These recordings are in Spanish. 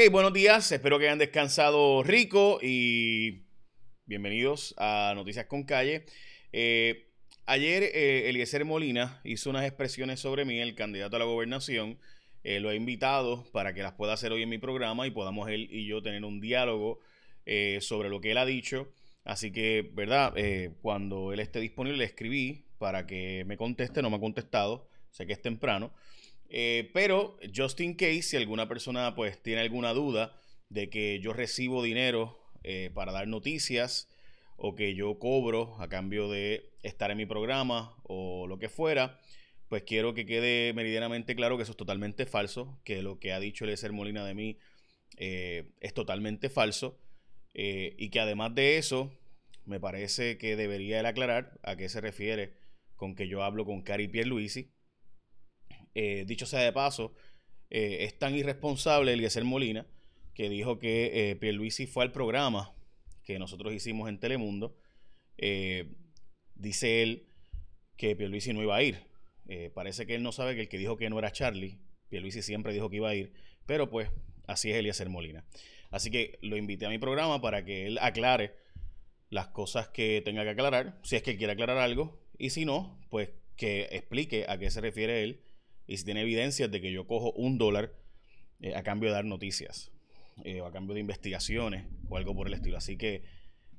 Hey, buenos días, espero que hayan descansado rico y bienvenidos a Noticias con Calle. Eh, ayer eh, Eliezer Molina hizo unas expresiones sobre mí, el candidato a la gobernación. Eh, lo he invitado para que las pueda hacer hoy en mi programa y podamos él y yo tener un diálogo sobre lo que él ha dicho. Así que, ¿verdad? cuando él esté disponible, le escribí para que me conteste, no me ha contestado, sé que es temprano. Eh, pero, just in case, si alguna persona pues tiene alguna duda de que yo recibo dinero eh, para dar noticias o que yo cobro a cambio de estar en mi programa o lo que fuera, pues quiero que quede meridianamente claro que eso es totalmente falso, que lo que ha dicho Eliezer Molina de mí eh, es totalmente falso y que además de eso, me parece que debería él aclarar a qué se refiere con que yo hablo con Cari Pierluisi eh, dicho sea de paso, eh, es tan irresponsable Eliezer Molina que dijo que eh, Pierluisi fue al programa que nosotros hicimos en Telemundo. Eh, dice él que Pierluisi no iba a ir. parece que él no sabe que el que dijo que no era Charlie, Pierluisi siempre dijo que iba a ir, pero pues así es Eliezer Molina. Así que lo invité a mi programa para que él aclare las cosas que tenga que aclarar, si es que quiere aclarar algo, y si no, pues que explique a qué se refiere él y si tiene evidencias de que yo cojo un dólar eh, a cambio de dar noticias eh, o a cambio de investigaciones o algo por el estilo. Así que,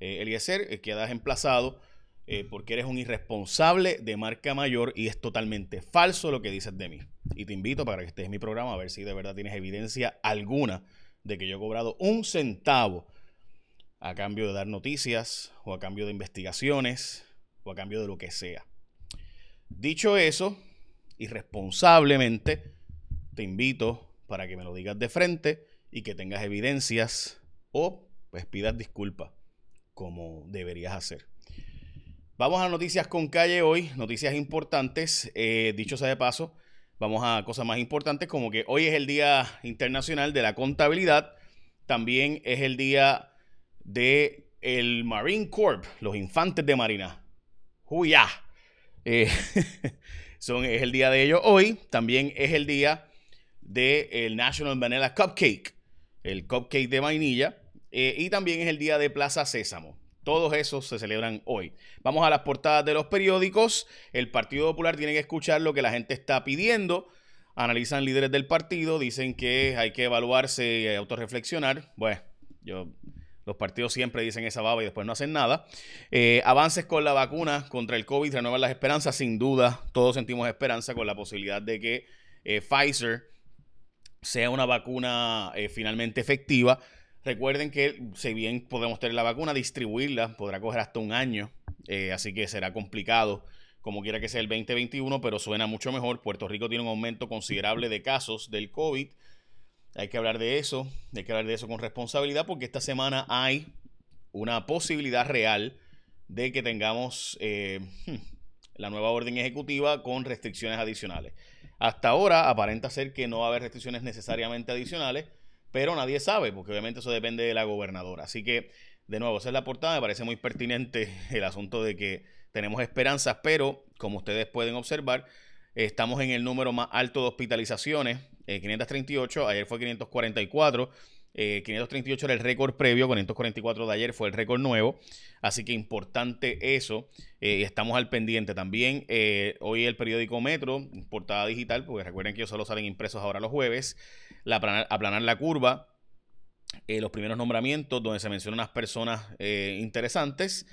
eh, Eliezer, eh, quedas emplazado porque eres un irresponsable de marca mayor y es totalmente falso lo que dices de mí. Y te invito para que estés en mi programa a ver si de verdad tienes evidencia alguna de que yo he cobrado un centavo a cambio de dar noticias o a cambio de investigaciones o a cambio de lo que sea. Dicho eso, irresponsablemente, te invito para que me lo digas de frente y que tengas evidencias o pues pidas disculpas como deberías hacer. Vamos a noticias con calle hoy, noticias importantes. Eh, dicho sea de paso, vamos a cosas más importantes como que hoy es el Día Internacional de la Contabilidad, también es el día de el Marine Corps, los infantes de Marina. ¡Huyá! Eh, Es el día de ellos hoy. También es el día del el National Vanilla Cupcake, el cupcake de vainilla. Eh, y también es el día de Plaza Sésamo. Todos esos se celebran hoy. Vamos a las portadas de los periódicos. El Partido Popular tiene que escuchar lo que la gente está pidiendo. Analizan líderes del partido, dicen que hay que evaluarse y autorreflexionar. Bueno, yo los partidos siempre dicen esa baba y después no hacen nada. Eh, avances con la vacuna contra el COVID renuevan las esperanzas. Sin duda, todos sentimos esperanza con la posibilidad de que eh, Pfizer sea una vacuna eh, finalmente efectiva. Recuerden que si bien podemos tener la vacuna, distribuirla podrá coger hasta un año. así que será complicado como quiera que sea el 2021, pero suena mucho mejor. Puerto Rico tiene un aumento considerable de casos del COVID. Hay que hablar de eso, hay que hablar de eso con responsabilidad porque esta semana hay una posibilidad real de que tengamos eh, hmm, la nueva orden ejecutiva con restricciones adicionales. Hasta ahora aparenta ser que no va a haber restricciones necesariamente adicionales, pero nadie sabe, porque obviamente eso depende de la gobernadora. Así que, de nuevo, esa es la portada. Me parece muy pertinente el asunto de que tenemos esperanzas, pero como ustedes pueden observar, estamos en el número más alto de hospitalizaciones 538, eh, ayer fue 544. 538 eh, era el récord previo, 544 de ayer fue el récord nuevo, así que importante eso, eh, estamos al pendiente también. hoy el periódico Metro, portada digital, porque recuerden que ellos solo salen impresos ahora los jueves, la aplanar, la curva, los primeros nombramientos donde se mencionan unas personas interesantes.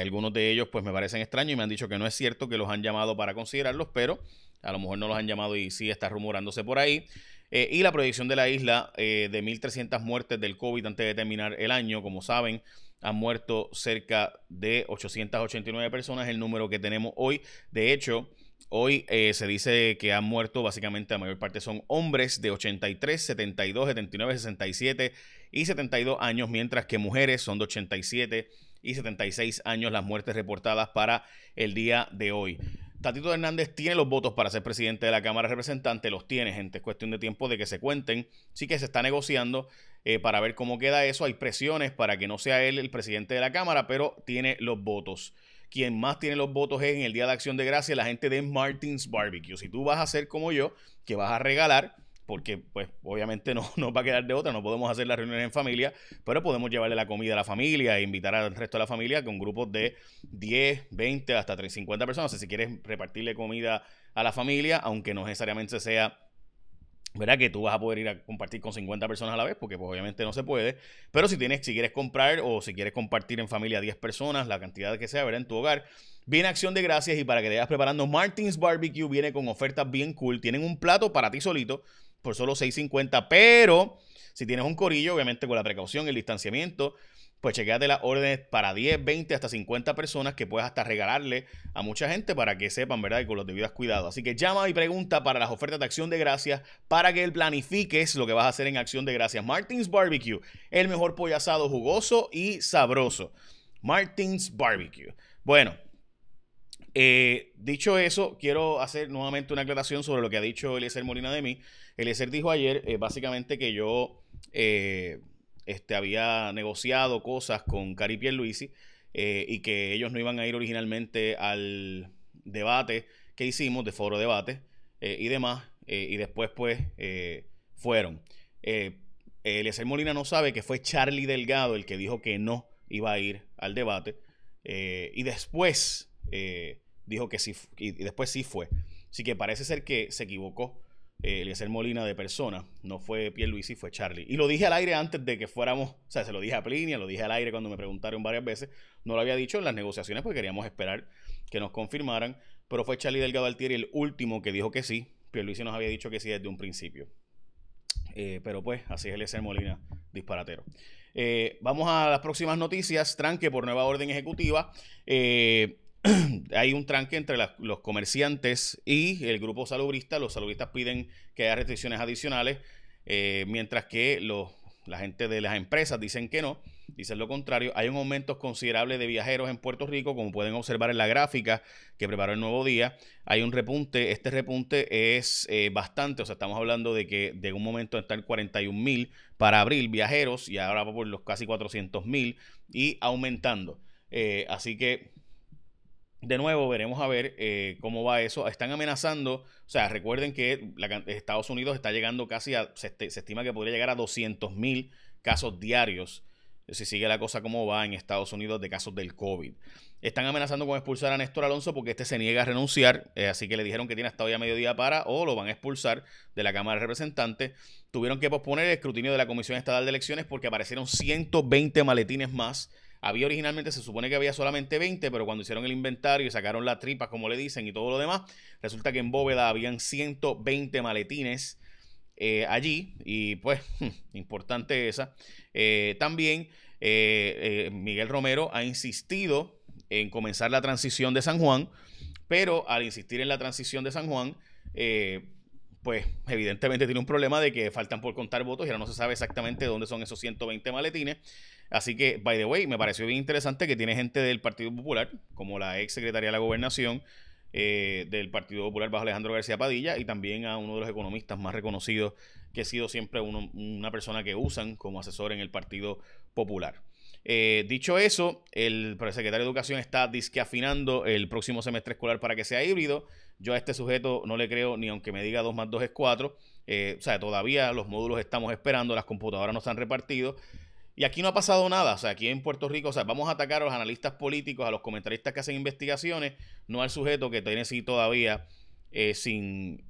algunos de ellos pues me parecen extraños y me han dicho que no es cierto que los han llamado para considerarlos, pero a lo mejor no los han llamado y sí está rumorándose por ahí. Eh, y la proyección de la isla eh, de 1.300 muertes del COVID antes de terminar el año. Como saben, han muerto cerca de 889 personas, el número que tenemos hoy. De hecho, hoy eh, se dice que han muerto básicamente la mayor parte son hombres de 83, 72, 79, 67 y 72 años, mientras que mujeres son de 87 y 76 años las muertes reportadas para el día de hoy. Tatito Hernández tiene los votos para ser presidente de la Cámara de Representantes, los tiene, gente. Es cuestión de tiempo de que se cuenten. Sí que se está negociando eh, para ver cómo queda eso. Hay presiones para que no sea él el presidente de la Cámara, pero tiene los votos. Quien más tiene los votos es en el Día de Acción de Gracia la gente de Martins Barbecue. Si tú vas a ser como yo, que vas a regalar, porque pues obviamente no nos va a quedar de otra, no podemos hacer las reuniones en familia, pero podemos llevarle la comida a la familia e invitar al resto de la familia con grupos de 10, 20, hasta 50 personas. si quieres repartirle comida a la familia, aunque no necesariamente sea ¿verdad? Que tú vas a poder ir a compartir con 50 personas a la vez, porque pues, obviamente no se puede. Pero si tienes, si quieres comprar o si quieres compartir en familia 10 personas, la cantidad que sea, ¿verdad? En tu hogar, viene Acción de Gracias y para que te vayas preparando, Martins Barbecue viene con ofertas bien cool. Tienen un plato para ti solito por solo 6.50, pero si tienes un corillo, obviamente con la precaución, el distanciamiento, pues chequeate las órdenes para 10, 20, hasta 50 personas que puedas hasta regalarle a mucha gente para que sepan, ¿verdad? Y con los debidos cuidados. Así que llama y pregunta para las ofertas de Acción de Gracias para que él planifiques lo que vas a hacer en Acción de Gracias. Martins Barbecue, el mejor pollo asado jugoso y sabroso. Martins Barbecue. Bueno, eh, dicho eso, quiero hacer nuevamente una aclaración sobre lo que ha dicho Eliezer Molina de mí. Eliezer dijo ayer, eh, básicamente, que yo... Eh, este, había negociado cosas con Cari Pierluisi y que ellos no iban a ir originalmente al debate que hicimos, de foro debate y demás, y después pues fueron. Eliezer Molina no sabe que fue Charlie Delgado el que dijo que no iba a ir al debate y después dijo que sí, y después sí fue. Así que parece ser que se equivocó eh, Eliezer Molina de persona, no fue Pierluisi, fue Charlie. Y lo dije al aire antes de que fuéramos, o sea, se lo dije a Plinia, lo dije al aire cuando me preguntaron varias veces, no lo había dicho en las negociaciones porque queríamos esperar que nos confirmaran, pero fue Charlie Delgado Altieri el último que dijo que sí, Pierluisi nos había dicho que sí desde un principio. Eh, pero pues, así es Eliezer Molina, disparatero. Eh, vamos a las próximas noticias. Tranque por nueva orden ejecutiva. Eh, hay un tranque entre los comerciantes y el grupo salubrista. Los salubristas piden que haya restricciones adicionales, eh, mientras que los, la gente de las empresas dicen que no, dicen lo contrario. Hay un aumento considerable de viajeros en Puerto Rico, como pueden observar en la gráfica que preparó el nuevo día. Hay un repunte, este repunte es eh, bastante, o sea, estamos hablando de que de un momento está en 41 mil para abril viajeros y ahora va por los casi 400 mil y aumentando. Eh, así que de nuevo, veremos a ver eh, cómo va eso. Están amenazando, o sea, recuerden que Estados Unidos está llegando casi a, se, estima que podría llegar a 200 mil casos diarios, si sigue la cosa como va en Estados Unidos de casos del COVID. Están amenazando con expulsar a Néstor Alonso porque este se niega a renunciar, eh, así que le dijeron que tiene hasta hoy a mediodía para o lo van a expulsar de la Cámara de Representantes. Tuvieron que posponer el escrutinio de la Comisión Estatal de Elecciones porque aparecieron 120 maletines más había originalmente, se supone que había solamente 20, pero cuando hicieron el inventario y sacaron las tripas, como le dicen, y todo lo demás, resulta que en bóveda habían 120 maletines eh, allí. Y pues, importante esa. Eh, también eh, Miguel Romero ha insistido en comenzar la transición de San Juan, pero al insistir en la transición de San Juan, pues evidentemente tiene un problema de que faltan por contar votos y ahora no se sabe exactamente dónde son esos 120 maletines. Así que, by the way, me pareció bien interesante que tiene gente del Partido Popular, como la ex secretaria de la Gobernación eh, del Partido Popular bajo Alejandro García Padilla, y también a uno de los economistas más reconocidos, que ha sido siempre una persona que usan como asesor en el Partido Popular. Eh, dicho eso, el secretario de Educación está disqueafinando el próximo semestre escolar para que sea híbrido. Yo a este sujeto no le creo ni aunque me diga 2 más 2 es 4. Eh, o sea, todavía los módulos estamos esperando, las computadoras no están repartidos. Y aquí no ha pasado nada. O sea, aquí en Puerto Rico, o sea, vamos a atacar a los analistas políticos, a los comentaristas que hacen investigaciones, no al sujeto que tiene sí todavía eh, sin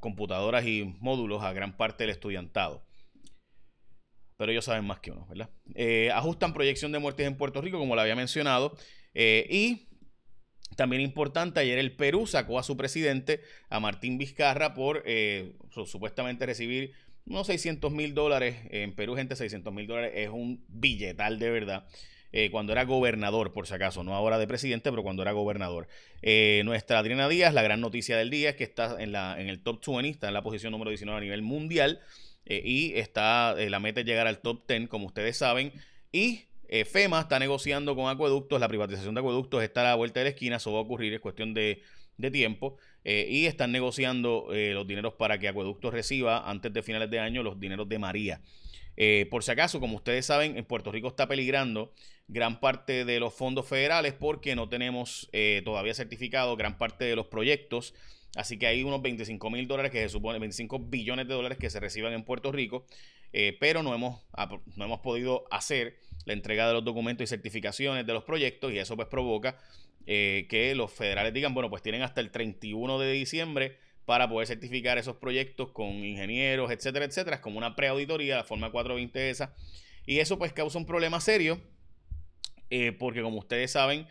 computadoras y módulos a gran parte del estudiantado pero ellos saben más que uno, ¿verdad? Eh, ajustan proyección de muertes en Puerto Rico, como lo había mencionado, eh, y también importante, ayer el Perú sacó a su presidente, a Martín Vizcarra, por eh, supuestamente recibir unos 600 mil dólares. En Perú, gente, 600 mil dólares es un billetal de verdad. cuando era gobernador, por si acaso, no ahora de presidente, pero cuando era gobernador. nuestra Adriana Díaz, la gran noticia del día es que está en, la, en el top 20, está en la posición número 19 a nivel mundial. Eh, y está, eh, la meta es llegar al top 10, como ustedes saben. Y eh, FEMA está negociando con acueductos, la privatización de acueductos está a la vuelta de la esquina, eso va a ocurrir, es cuestión de, tiempo. y están negociando los dineros para que acueductos reciba antes de finales de año los dineros de María. por si acaso, como ustedes saben, en Puerto Rico está peligrando gran parte de los fondos federales porque no tenemos todavía certificado gran parte de los proyectos Así que hay unos 25 mil dólares que se supone, 25 billones de dólares que se reciban en Puerto Rico, eh, pero no hemos, no hemos podido hacer la entrega de los documentos y certificaciones de los proyectos y eso pues provoca eh, que los federales digan, bueno, pues tienen hasta el 31 de diciembre para poder certificar esos proyectos con ingenieros, etcétera, etcétera. Como una preauditoría, la forma 420 esa. Y eso pues causa un problema serio eh, porque como ustedes saben,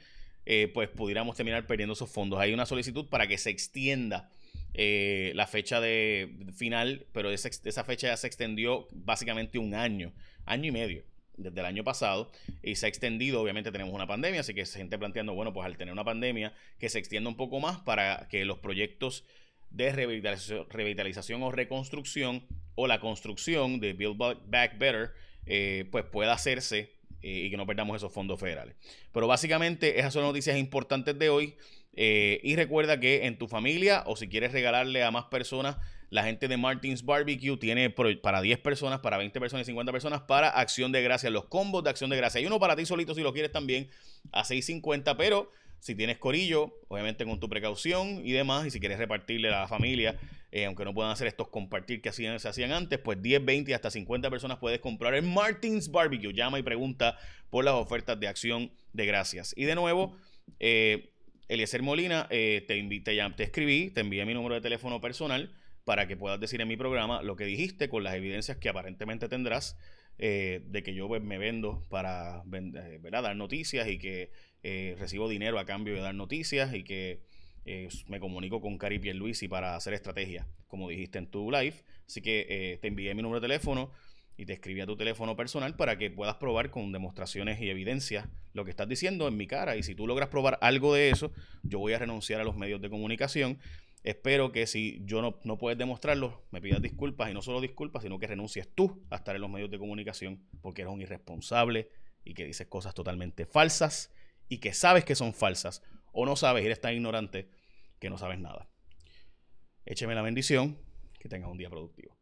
eh, pues pudiéramos terminar perdiendo esos fondos. Hay una solicitud para que se extienda eh, la fecha de final, pero esa, esa fecha ya se extendió básicamente un año, año y medio desde el año pasado y se ha extendido, obviamente tenemos una pandemia, así que se gente planteando, bueno, pues al tener una pandemia, que se extienda un poco más para que los proyectos de revitalización, o reconstrucción o la construcción de Build Back Better, eh, pues pueda hacerse eh, y que no perdamos esos fondos federales. Pero básicamente esas son noticias importantes de hoy. Eh, y recuerda que en tu familia o si quieres regalarle a más personas, la gente de Martins Barbecue tiene para 10 personas, para 20 personas y 50 personas para acción de gracia, los combos de acción de gracia. Hay uno para ti solito si lo quieres también a 6.50, pero si tienes corillo, obviamente con tu precaución y demás, y si quieres repartirle a la familia, eh, aunque no puedan hacer estos compartir que hacían, se hacían antes, pues 10, 20 y hasta 50 personas puedes comprar en Martins Barbecue. Llama y pregunta por las ofertas de acción de gracias. Y de nuevo, eh, Eliezer Molina, eh, te, invité, ya, te escribí, te envié mi número de teléfono personal para que puedas decir en mi programa lo que dijiste con las evidencias que aparentemente tendrás eh, de que yo me vendo para dar noticias y que eh, recibo dinero a cambio de dar noticias y que eh, me comunico con Cari y para hacer estrategia, como dijiste en tu live. Así que eh, te envié mi número de teléfono y te escribí a tu teléfono personal para que puedas probar con demostraciones y evidencias lo que estás diciendo en mi cara. Y si tú logras probar algo de eso, yo voy a renunciar a los medios de comunicación. Espero que si yo no, no puedes demostrarlo, me pidas disculpas y no solo disculpas, sino que renuncies tú a estar en los medios de comunicación porque eres un irresponsable y que dices cosas totalmente falsas y que sabes que son falsas o no sabes, eres tan ignorante que no sabes nada. Écheme la bendición, que tengas un día productivo.